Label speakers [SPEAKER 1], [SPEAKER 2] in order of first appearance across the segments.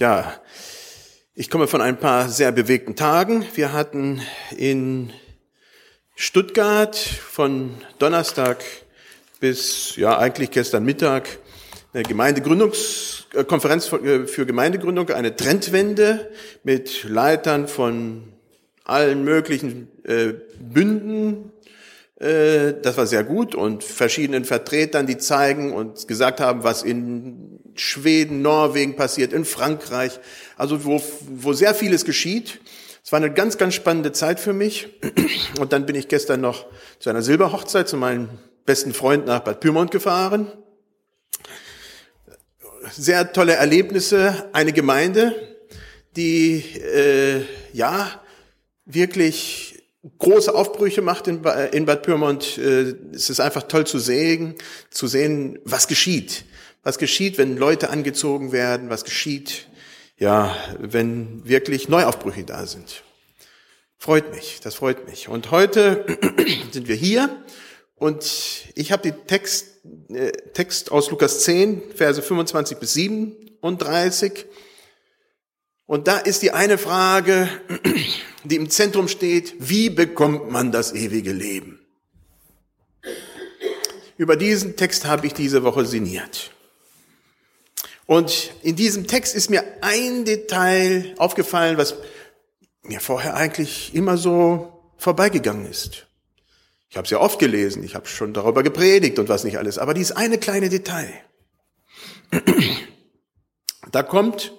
[SPEAKER 1] Ja, ich komme von ein paar sehr bewegten Tagen. Wir hatten in Stuttgart von Donnerstag bis, ja, eigentlich gestern Mittag eine Gemeindegründungskonferenz für Gemeindegründung, eine Trendwende mit Leitern von allen möglichen äh, Bünden. Äh, das war sehr gut und verschiedenen Vertretern, die zeigen und gesagt haben, was in Schweden, Norwegen passiert, in Frankreich, also wo, wo sehr vieles geschieht. Es war eine ganz, ganz spannende Zeit für mich. Und dann bin ich gestern noch zu einer Silberhochzeit zu meinem besten Freund nach Bad Pyrmont gefahren. Sehr tolle Erlebnisse, eine Gemeinde, die äh, ja wirklich große Aufbrüche macht in, in Bad Pyrmont. Äh, es ist einfach toll zu sehen, zu sehen, was geschieht. Was geschieht, wenn Leute angezogen werden, was geschieht, ja, wenn wirklich Neuaufbrüche da sind. Freut mich, das freut mich. Und heute sind wir hier und ich habe den Text, äh, Text aus Lukas 10, Verse 25 bis 37. Und da ist die eine Frage, die im Zentrum steht, wie bekommt man das ewige Leben? Über diesen Text habe ich diese Woche sinniert. Und in diesem Text ist mir ein Detail aufgefallen, was mir vorher eigentlich immer so vorbeigegangen ist. Ich habe es ja oft gelesen, ich habe schon darüber gepredigt und was nicht alles, aber dieses eine kleine Detail. Da kommt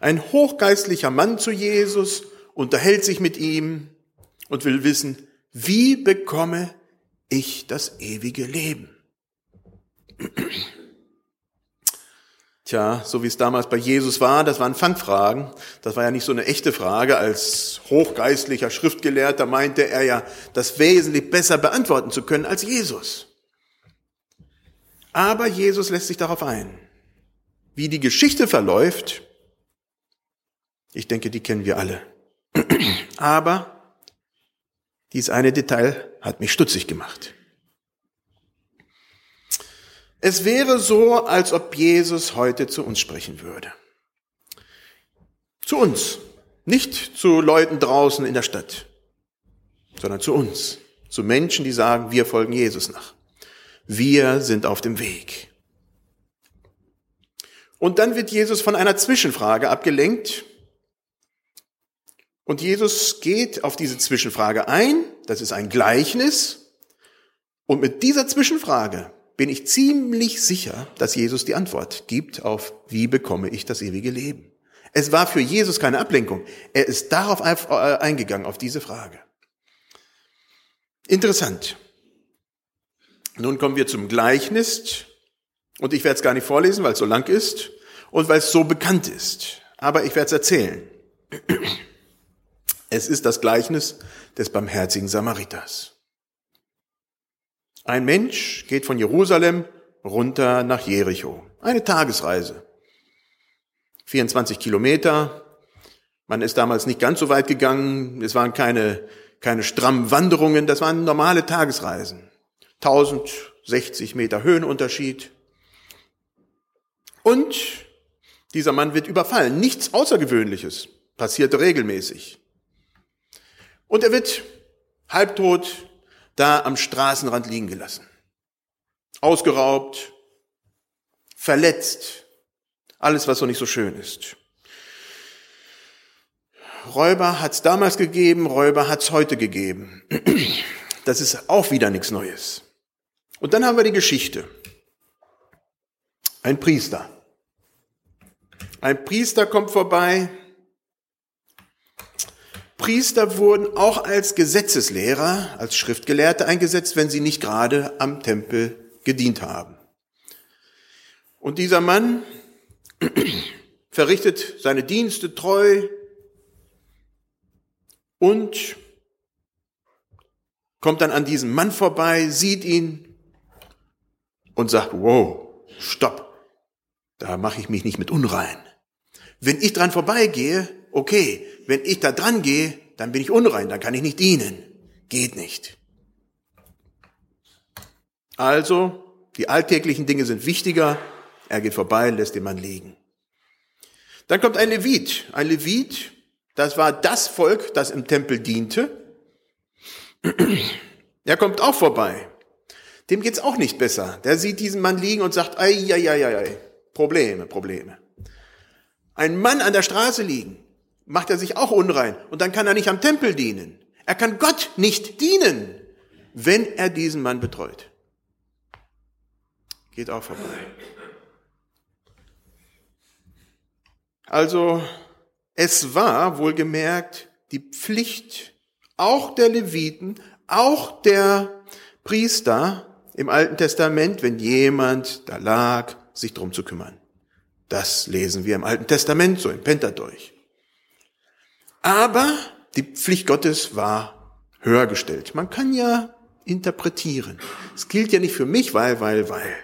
[SPEAKER 1] ein hochgeistlicher Mann zu Jesus unterhält sich mit ihm und will wissen, wie bekomme ich das ewige Leben? Tja, so wie es damals bei Jesus war, das waren Fangfragen. Das war ja nicht so eine echte Frage. Als hochgeistlicher Schriftgelehrter meinte er ja, das wesentlich besser beantworten zu können als Jesus. Aber Jesus lässt sich darauf ein. Wie die Geschichte verläuft, ich denke, die kennen wir alle. Aber dies eine Detail hat mich stutzig gemacht. Es wäre so, als ob Jesus heute zu uns sprechen würde. Zu uns, nicht zu Leuten draußen in der Stadt, sondern zu uns, zu Menschen, die sagen, wir folgen Jesus nach. Wir sind auf dem Weg. Und dann wird Jesus von einer Zwischenfrage abgelenkt, und Jesus geht auf diese Zwischenfrage ein. Das ist ein Gleichnis. Und mit dieser Zwischenfrage bin ich ziemlich sicher, dass Jesus die Antwort gibt auf, wie bekomme ich das ewige Leben? Es war für Jesus keine Ablenkung. Er ist darauf äh, eingegangen, auf diese Frage. Interessant. Nun kommen wir zum Gleichnis. Und ich werde es gar nicht vorlesen, weil es so lang ist und weil es so bekannt ist. Aber ich werde es erzählen. Es ist das Gleichnis des barmherzigen Samariters. Ein Mensch geht von Jerusalem runter nach Jericho. Eine Tagesreise. 24 Kilometer. Man ist damals nicht ganz so weit gegangen. Es waren keine, keine strammen Wanderungen. Das waren normale Tagesreisen. 1060 Meter Höhenunterschied. Und dieser Mann wird überfallen. Nichts Außergewöhnliches. Passierte regelmäßig. Und er wird halbtot da am Straßenrand liegen gelassen. Ausgeraubt, verletzt, alles, was so nicht so schön ist. Räuber hat es damals gegeben, Räuber hat es heute gegeben. Das ist auch wieder nichts Neues. Und dann haben wir die Geschichte. Ein Priester. Ein Priester kommt vorbei, Priester wurden auch als Gesetzeslehrer, als Schriftgelehrte eingesetzt, wenn sie nicht gerade am Tempel gedient haben. Und dieser Mann verrichtet seine Dienste treu und kommt dann an diesem Mann vorbei, sieht ihn und sagt, wow, stopp, da mache ich mich nicht mit unrein. Wenn ich dran vorbeigehe, okay, wenn ich da dran gehe, dann bin ich unrein, dann kann ich nicht dienen. Geht nicht. Also, die alltäglichen Dinge sind wichtiger. Er geht vorbei, lässt den Mann liegen. Dann kommt ein Levit. Ein Levit, das war das Volk, das im Tempel diente. Er kommt auch vorbei. Dem geht's auch nicht besser. Der sieht diesen Mann liegen und sagt, ei, ei, ei, ei. Probleme, Probleme. Ein Mann an der Straße liegen, macht er sich auch unrein und dann kann er nicht am Tempel dienen. Er kann Gott nicht dienen, wenn er diesen Mann betreut. Geht auch vorbei. Also, es war wohlgemerkt die Pflicht auch der Leviten, auch der Priester im Alten Testament, wenn jemand da lag, sich drum zu kümmern. Das lesen wir im Alten Testament, so im Pentateuch. Aber die Pflicht Gottes war höher gestellt. Man kann ja interpretieren. Es gilt ja nicht für mich, weil, weil, weil.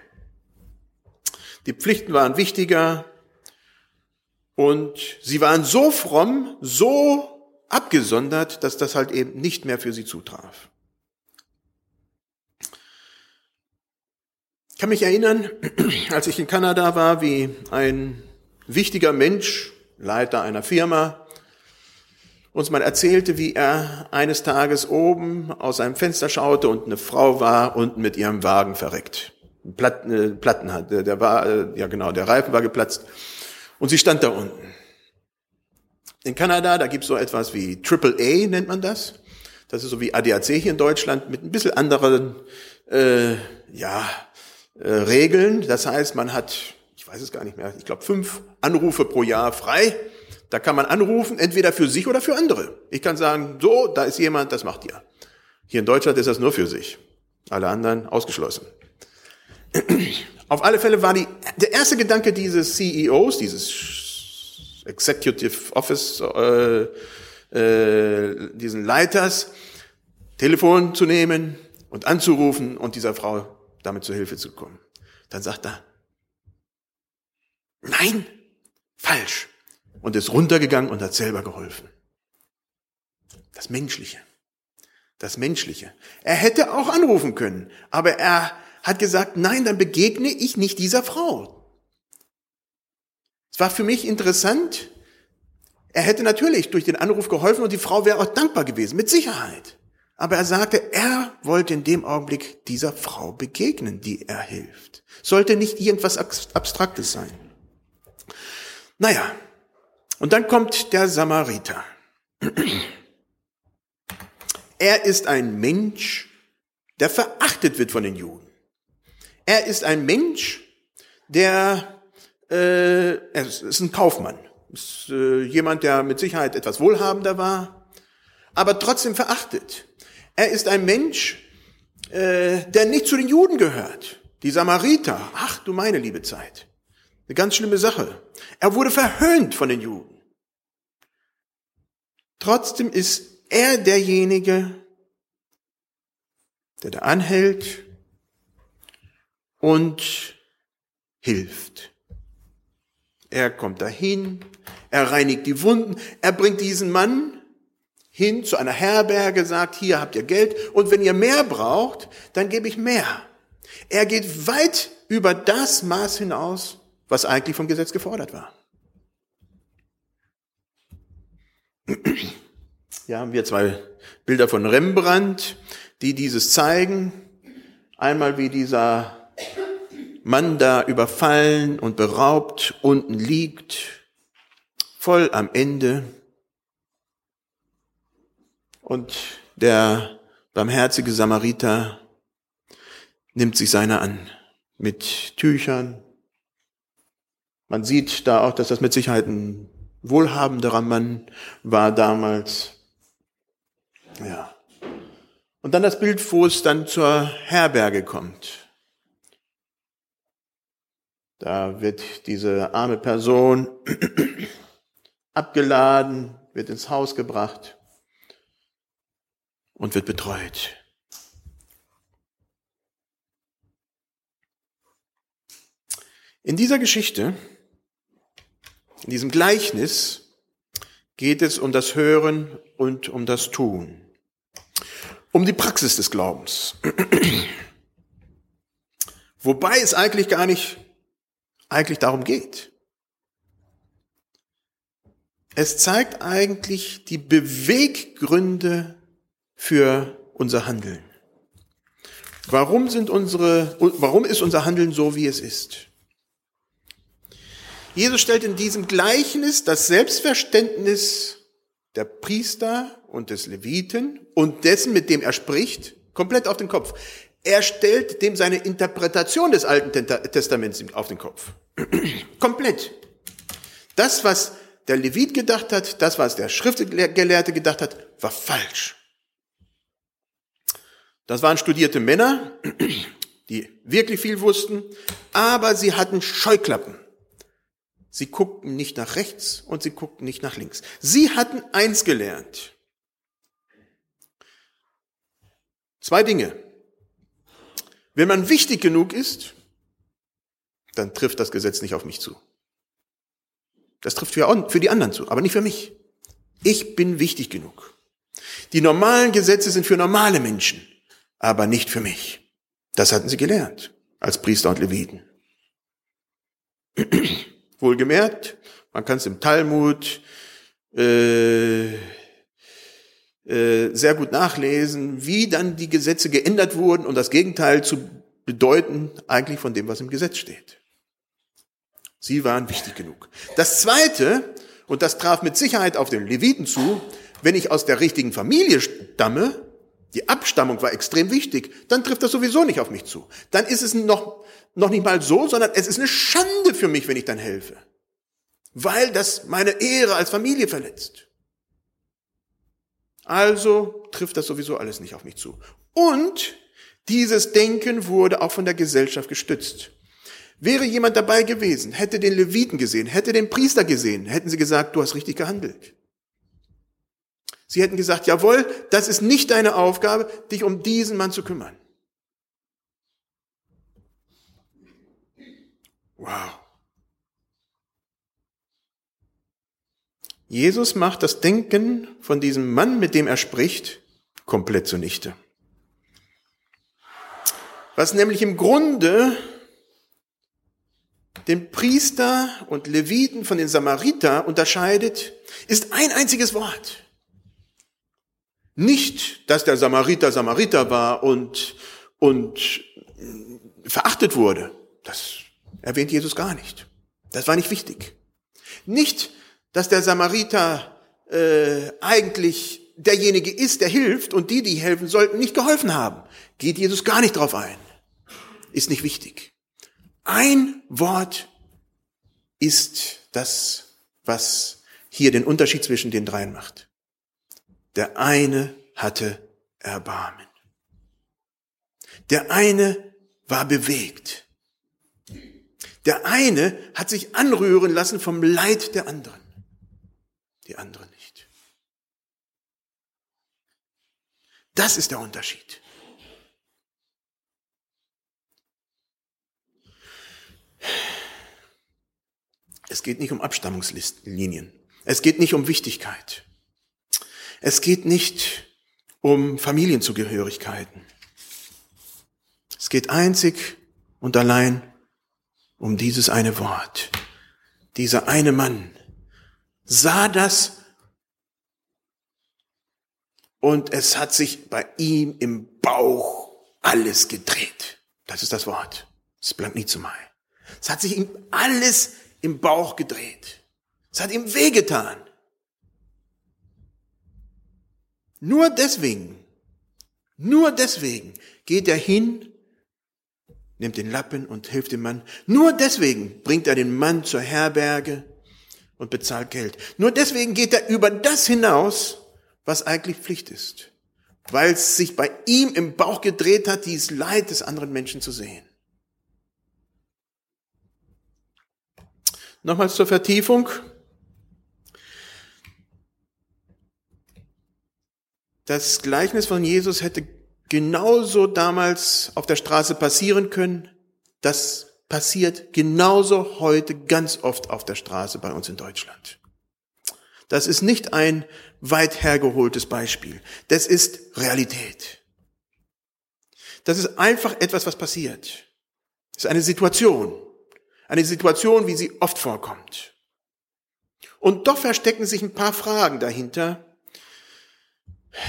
[SPEAKER 1] Die Pflichten waren wichtiger und sie waren so fromm, so abgesondert, dass das halt eben nicht mehr für sie zutraf. Ich kann mich erinnern, als ich in Kanada war, wie ein wichtiger Mensch, Leiter einer Firma, uns mal erzählte, wie er eines Tages oben aus seinem Fenster schaute und eine Frau war unten mit ihrem Wagen verreckt. Platten, äh, Platten hat, der war, äh, ja genau, der Reifen war geplatzt und sie stand da unten. In Kanada, da gibt's so etwas wie Triple A, nennt man das. Das ist so wie ADAC hier in Deutschland mit ein bisschen anderen, äh, ja, äh, Regeln. Das heißt, man hat, ich weiß es gar nicht mehr, ich glaube fünf Anrufe pro Jahr frei. Da kann man anrufen, entweder für sich oder für andere. Ich kann sagen, so, da ist jemand, das macht ihr. Hier in Deutschland ist das nur für sich. Alle anderen ausgeschlossen. Auf alle Fälle war die, der erste Gedanke dieses CEOs, dieses Executive Office, äh, äh, diesen Leiters, Telefon zu nehmen und anzurufen und dieser Frau damit zur Hilfe zu kommen. Dann sagt er, nein, falsch. Und ist runtergegangen und hat selber geholfen. Das Menschliche. Das Menschliche. Er hätte auch anrufen können, aber er hat gesagt, nein, dann begegne ich nicht dieser Frau. Es war für mich interessant. Er hätte natürlich durch den Anruf geholfen und die Frau wäre auch dankbar gewesen, mit Sicherheit. Aber er sagte, er wollte in dem Augenblick dieser Frau begegnen, die er hilft. Sollte nicht irgendwas Abstraktes sein. Naja, und dann kommt der Samariter. Er ist ein Mensch, der verachtet wird von den Juden. Er ist ein Mensch, der äh, er ist ein Kaufmann, ist äh, jemand, der mit Sicherheit etwas wohlhabender war, aber trotzdem verachtet. Er ist ein Mensch, äh, der nicht zu den Juden gehört. Die Samariter, ach du meine liebe Zeit. Eine ganz schlimme Sache. Er wurde verhöhnt von den Juden. Trotzdem ist er derjenige, der da anhält und hilft. Er kommt dahin, er reinigt die Wunden, er bringt diesen Mann hin zu einer Herberge, sagt, hier habt ihr Geld und wenn ihr mehr braucht, dann gebe ich mehr. Er geht weit über das Maß hinaus, was eigentlich vom Gesetz gefordert war. Hier haben wir zwei Bilder von Rembrandt, die dieses zeigen. Einmal wie dieser Mann da überfallen und beraubt unten liegt, voll am Ende. Und der barmherzige Samariter nimmt sich seiner an mit Tüchern. Man sieht da auch, dass das mit Sicherheit ein wohlhabenderer Mann war damals. Ja. Und dann das Bild, wo es dann zur Herberge kommt. Da wird diese arme Person abgeladen, wird ins Haus gebracht und wird betreut. In dieser Geschichte, in diesem Gleichnis, geht es um das Hören und um das Tun, um die Praxis des Glaubens. Wobei es eigentlich gar nicht eigentlich darum geht. Es zeigt eigentlich die Beweggründe für unser Handeln. Warum sind unsere, warum ist unser Handeln so, wie es ist? Jesus stellt in diesem Gleichnis das Selbstverständnis der Priester und des Leviten und dessen, mit dem er spricht, komplett auf den Kopf. Er stellt dem seine Interpretation des Alten Testaments auf den Kopf. komplett. Das, was der Levit gedacht hat, das, was der Schriftgelehrte gedacht hat, war falsch. Das waren studierte Männer, die wirklich viel wussten, aber sie hatten Scheuklappen. Sie guckten nicht nach rechts und sie guckten nicht nach links. Sie hatten eins gelernt. Zwei Dinge. Wenn man wichtig genug ist, dann trifft das Gesetz nicht auf mich zu. Das trifft für die anderen zu, aber nicht für mich. Ich bin wichtig genug. Die normalen Gesetze sind für normale Menschen, aber nicht für mich. Das hatten sie gelernt als Priester und Leviten. Wohlgemerkt, man kann es im Talmud äh, äh, sehr gut nachlesen, wie dann die Gesetze geändert wurden, um das Gegenteil zu bedeuten eigentlich von dem, was im Gesetz steht. Sie waren wichtig genug. Das Zweite, und das traf mit Sicherheit auf den Leviten zu, wenn ich aus der richtigen Familie stamme, die Abstammung war extrem wichtig, dann trifft das sowieso nicht auf mich zu. Dann ist es noch noch nicht mal so, sondern es ist eine Schande für mich, wenn ich dann helfe. Weil das meine Ehre als Familie verletzt. Also trifft das sowieso alles nicht auf mich zu. Und dieses Denken wurde auch von der Gesellschaft gestützt. Wäre jemand dabei gewesen, hätte den Leviten gesehen, hätte den Priester gesehen, hätten sie gesagt, du hast richtig gehandelt. Sie hätten gesagt, jawohl, das ist nicht deine Aufgabe, dich um diesen Mann zu kümmern. Wow. Jesus macht das Denken von diesem Mann, mit dem er spricht, komplett zunichte. Was nämlich im Grunde den Priester und Leviten von den Samariter unterscheidet, ist ein einziges Wort. Nicht, dass der Samariter Samariter war und, und verachtet wurde. Das erwähnt Jesus gar nicht. Das war nicht wichtig. Nicht, dass der Samariter äh, eigentlich derjenige ist, der hilft und die, die helfen sollten, nicht geholfen haben. Geht Jesus gar nicht drauf ein. Ist nicht wichtig. Ein Wort ist das, was hier den Unterschied zwischen den dreien macht. Der eine hatte Erbarmen. Der eine war bewegt. Der eine hat sich anrühren lassen vom Leid der anderen, die andere nicht. Das ist der Unterschied. Es geht nicht um Abstammungslinien. Es geht nicht um Wichtigkeit. Es geht nicht um Familienzugehörigkeiten. Es geht einzig und allein um dieses eine Wort. Dieser eine Mann sah das und es hat sich bei ihm im Bauch alles gedreht. Das ist das Wort. Das bleibt nie zu Mai. Es hat sich ihm alles im Bauch gedreht. Es hat ihm wehgetan. Nur deswegen, nur deswegen geht er hin nimmt den Lappen und hilft dem Mann. Nur deswegen bringt er den Mann zur Herberge und bezahlt Geld. Nur deswegen geht er über das hinaus, was eigentlich Pflicht ist. Weil es sich bei ihm im Bauch gedreht hat, dieses Leid des anderen Menschen zu sehen. Nochmals zur Vertiefung. Das Gleichnis von Jesus hätte genauso damals auf der Straße passieren können, das passiert genauso heute ganz oft auf der Straße bei uns in Deutschland. Das ist nicht ein weit hergeholtes Beispiel. Das ist Realität. Das ist einfach etwas, was passiert. Das ist eine Situation. Eine Situation, wie sie oft vorkommt. Und doch verstecken sich ein paar Fragen dahinter,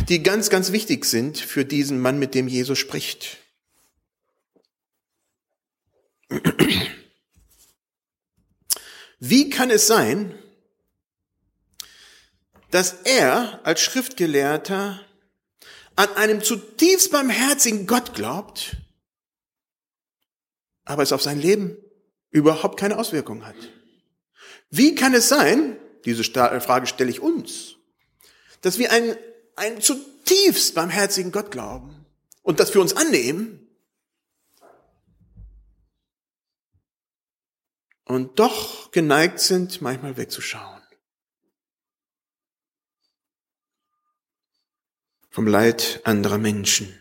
[SPEAKER 1] die ganz, ganz wichtig sind für diesen Mann, mit dem Jesus spricht. Wie kann es sein, dass er als Schriftgelehrter an einem zutiefst barmherzigen Gott glaubt, aber es auf sein Leben überhaupt keine Auswirkung hat? Wie kann es sein, diese Frage stelle ich uns, dass wir einen, einen zutiefst barmherzigen Gott glauben und das für uns annehmen, und doch geneigt sind, manchmal wegzuschauen. Vom Leid anderer Menschen.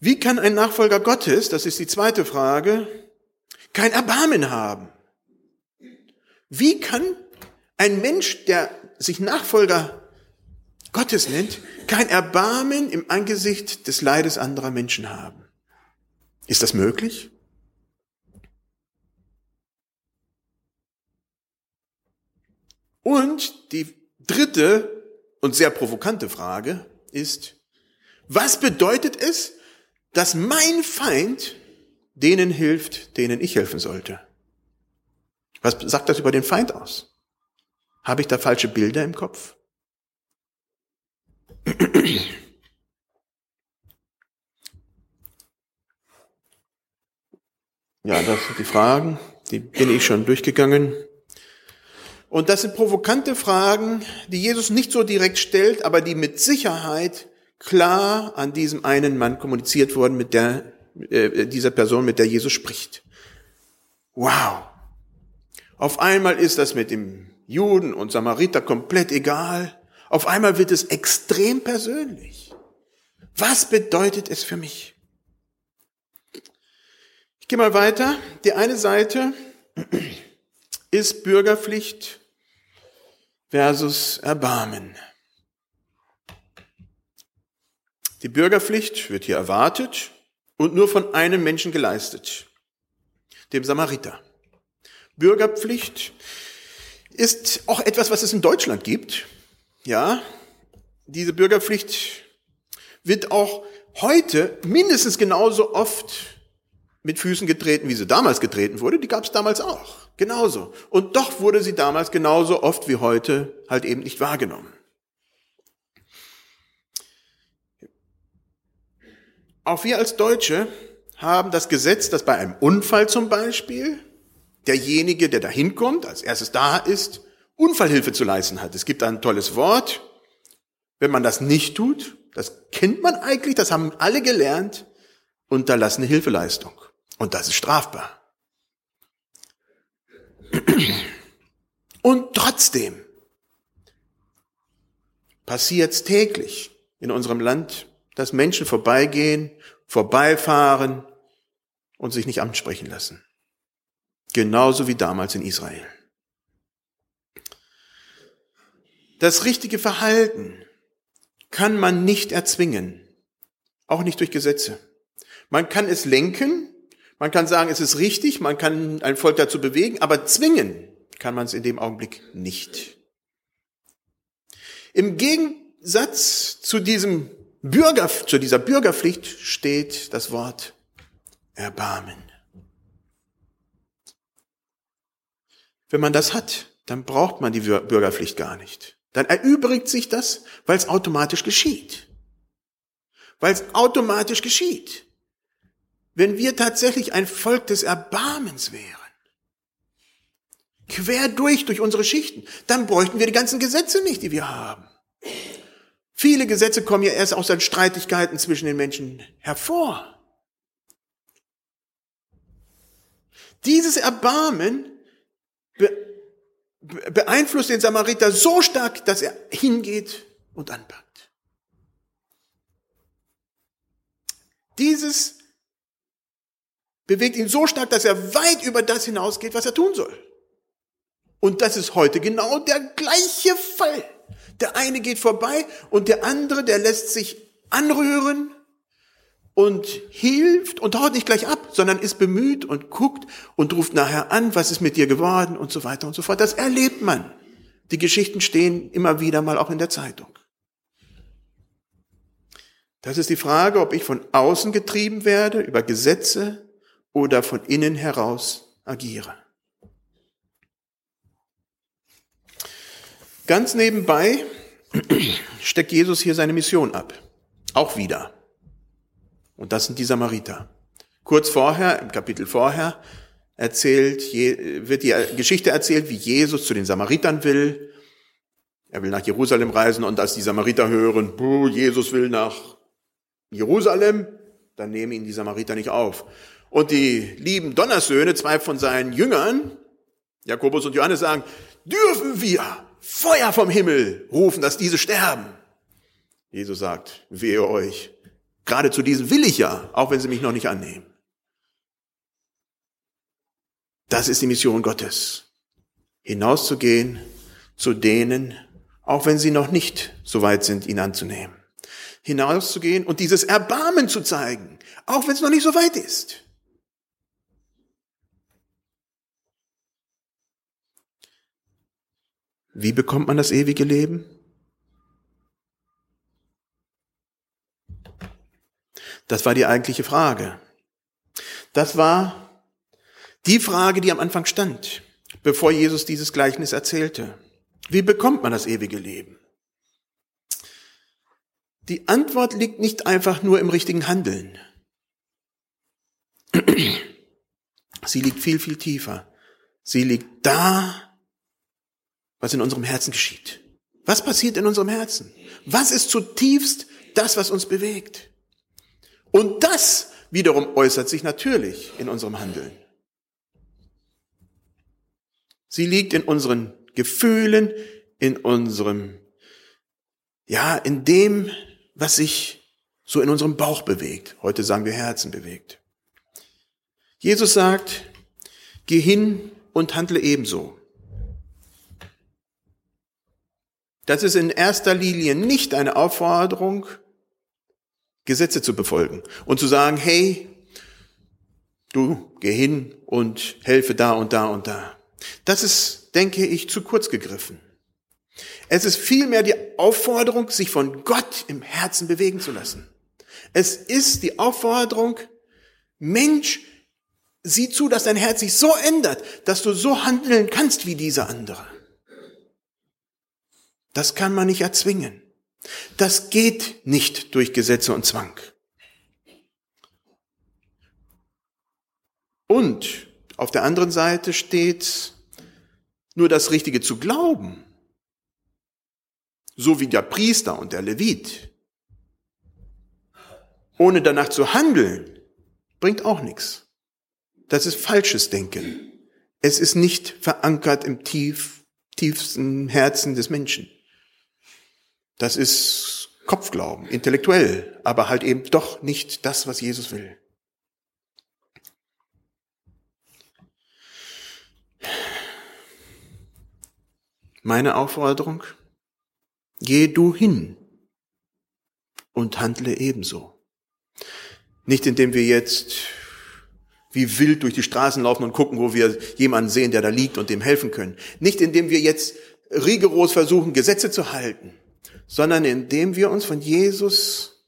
[SPEAKER 1] Wie kann ein Nachfolger Gottes, das ist die zweite Frage, kein Erbarmen haben? Wie kann ein Mensch, der sich Nachfolger Gottes nennt, kein Erbarmen im Angesicht des Leides anderer Menschen haben? Ist das möglich? Und die dritte und sehr provokante Frage ist, was bedeutet es, dass mein Feind denen hilft, denen ich helfen sollte? Was sagt das über den Feind aus? Habe ich da falsche Bilder im Kopf? Ja, das sind die Fragen, die bin ich schon durchgegangen. Und das sind provokante Fragen, die Jesus nicht so direkt stellt, aber die mit Sicherheit klar an diesem einen Mann kommuniziert wurden, mit der, äh, dieser Person, mit der Jesus spricht. Wow. Auf einmal ist das mit dem Juden und Samariter komplett egal. Auf einmal wird es extrem persönlich. Was bedeutet es für mich? Ich gehe mal weiter. Die eine Seite ist Bürgerpflicht versus Erbarmen. Die Bürgerpflicht wird hier erwartet und nur von einem Menschen geleistet, dem Samariter. Bürgerpflicht ist auch etwas, was es in Deutschland gibt. Ja, diese Bürgerpflicht wird auch heute mindestens genauso oft mit Füßen getreten, wie sie damals getreten wurde, die gab es damals auch. Genauso. Und doch wurde sie damals genauso oft wie heute halt eben nicht wahrgenommen. Auch wir als Deutsche haben das Gesetz, dass bei einem Unfall zum Beispiel derjenige, der da hinkommt, als erstes da ist, Unfallhilfe zu leisten hat. Es gibt ein tolles Wort. Wenn man das nicht tut, das kennt man eigentlich, das haben alle gelernt, unterlassene Hilfeleistung. Und das ist strafbar. Und trotzdem passiert es täglich in unserem Land, dass Menschen vorbeigehen, vorbeifahren und sich nicht ansprechen lassen. Genauso wie damals in Israel. Das richtige Verhalten kann man nicht erzwingen, auch nicht durch Gesetze. Man kann es lenken, man kann sagen, es ist richtig, man kann ein Volk dazu bewegen, aber zwingen kann man es in dem Augenblick nicht. Im Gegensatz zu diesem Bürger, zu dieser Bürgerpflicht steht das Wort Erbarmen. Wenn man das hat, dann braucht man die Bürgerpflicht gar nicht. Dann erübrigt sich das, weil es automatisch geschieht. Weil es automatisch geschieht wenn wir tatsächlich ein Volk des Erbarmens wären, quer durch, durch unsere Schichten, dann bräuchten wir die ganzen Gesetze nicht, die wir haben. Viele Gesetze kommen ja erst aus den Streitigkeiten zwischen den Menschen hervor. Dieses Erbarmen beeinflusst den Samariter so stark, dass er hingeht und anpackt. Dieses bewegt ihn so stark, dass er weit über das hinausgeht, was er tun soll. Und das ist heute genau der gleiche Fall. Der eine geht vorbei und der andere, der lässt sich anrühren und hilft und haut nicht gleich ab, sondern ist bemüht und guckt und ruft nachher an, was ist mit dir geworden und so weiter und so fort. Das erlebt man. Die Geschichten stehen immer wieder mal auch in der Zeitung. Das ist die Frage, ob ich von außen getrieben werde über Gesetze oder von innen heraus agiere. Ganz nebenbei steckt Jesus hier seine Mission ab. Auch wieder. Und das sind die Samariter. Kurz vorher, im Kapitel vorher, erzählt, wird die Geschichte erzählt, wie Jesus zu den Samaritern will. Er will nach Jerusalem reisen und als die Samariter hören, Jesus will nach Jerusalem, dann nehmen ihn die Samariter nicht auf. Und die lieben Donnersöhne, zwei von seinen Jüngern, Jakobus und Johannes sagen, dürfen wir Feuer vom Himmel rufen, dass diese sterben. Jesus sagt, wehe euch. Gerade zu diesen will ich ja, auch wenn sie mich noch nicht annehmen. Das ist die Mission Gottes. Hinauszugehen zu denen, auch wenn sie noch nicht so weit sind, ihn anzunehmen. Hinauszugehen und dieses Erbarmen zu zeigen, auch wenn es noch nicht so weit ist. Wie bekommt man das ewige Leben? Das war die eigentliche Frage. Das war die Frage, die am Anfang stand, bevor Jesus dieses Gleichnis erzählte. Wie bekommt man das ewige Leben? Die Antwort liegt nicht einfach nur im richtigen Handeln. Sie liegt viel, viel tiefer. Sie liegt da, was in unserem Herzen geschieht. Was passiert in unserem Herzen? Was ist zutiefst das, was uns bewegt? Und das wiederum äußert sich natürlich in unserem Handeln. Sie liegt in unseren Gefühlen, in unserem, ja, in dem, was sich so in unserem Bauch bewegt. Heute sagen wir Herzen bewegt. Jesus sagt, geh hin und handle ebenso. Das ist in erster Linie nicht eine Aufforderung, Gesetze zu befolgen und zu sagen, hey, du geh hin und helfe da und da und da. Das ist, denke ich, zu kurz gegriffen. Es ist vielmehr die Aufforderung, sich von Gott im Herzen bewegen zu lassen. Es ist die Aufforderung, Mensch, sieh zu, dass dein Herz sich so ändert, dass du so handeln kannst wie dieser andere. Das kann man nicht erzwingen. Das geht nicht durch Gesetze und Zwang. Und auf der anderen Seite steht nur das Richtige zu glauben, so wie der Priester und der Levit. Ohne danach zu handeln, bringt auch nichts. Das ist falsches Denken. Es ist nicht verankert im tief, tiefsten Herzen des Menschen. Das ist Kopfglauben, intellektuell, aber halt eben doch nicht das, was Jesus will. Meine Aufforderung, geh du hin und handle ebenso. Nicht indem wir jetzt wie wild durch die Straßen laufen und gucken, wo wir jemanden sehen, der da liegt und dem helfen können. Nicht indem wir jetzt rigoros versuchen, Gesetze zu halten sondern indem wir uns von Jesus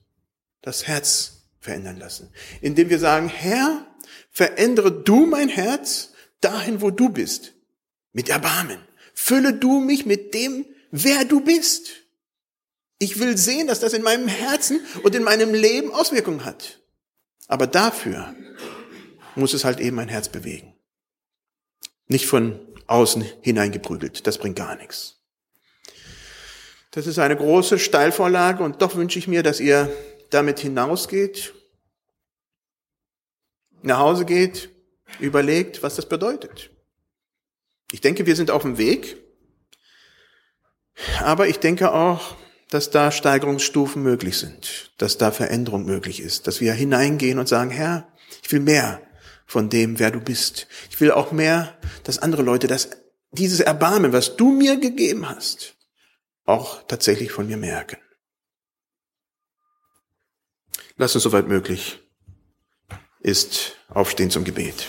[SPEAKER 1] das Herz verändern lassen. Indem wir sagen, Herr, verändere du mein Herz dahin, wo du bist, mit Erbarmen. Fülle du mich mit dem, wer du bist. Ich will sehen, dass das in meinem Herzen und in meinem Leben Auswirkungen hat. Aber dafür muss es halt eben mein Herz bewegen. Nicht von außen hineingeprügelt. Das bringt gar nichts. Das ist eine große Steilvorlage und doch wünsche ich mir, dass ihr damit hinausgeht, nach Hause geht, überlegt, was das bedeutet. Ich denke, wir sind auf dem Weg, aber ich denke auch, dass da Steigerungsstufen möglich sind, dass da Veränderung möglich ist, dass wir hineingehen und sagen, Herr, ich will mehr von dem, wer du bist. Ich will auch mehr, dass andere Leute das, dieses Erbarmen, was du mir gegeben hast, auch tatsächlich von mir merken. Lass uns soweit möglich ist aufstehen zum Gebet.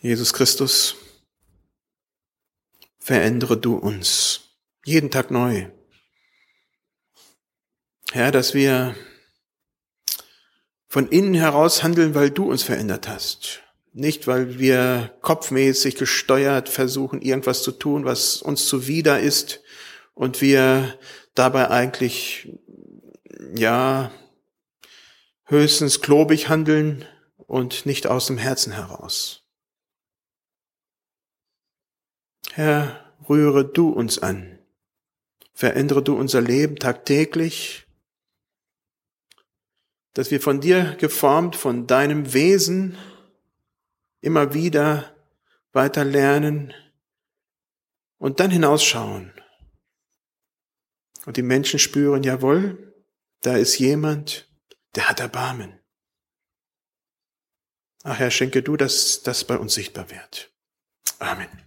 [SPEAKER 1] Jesus Christus, verändere du uns jeden Tag neu. Herr, dass wir von innen heraus handeln, weil du uns verändert hast. Nicht, weil wir kopfmäßig gesteuert versuchen, irgendwas zu tun, was uns zuwider ist und wir dabei eigentlich, ja, höchstens klobig handeln und nicht aus dem Herzen heraus. Herr, rühre du uns an. Verändere du unser Leben tagtäglich, dass wir von dir geformt, von deinem Wesen immer wieder weiter lernen und dann hinausschauen. Und die Menschen spüren, jawohl, da ist jemand, der hat Erbarmen. Ach Herr, schenke du, dass das bei uns sichtbar wird. Amen.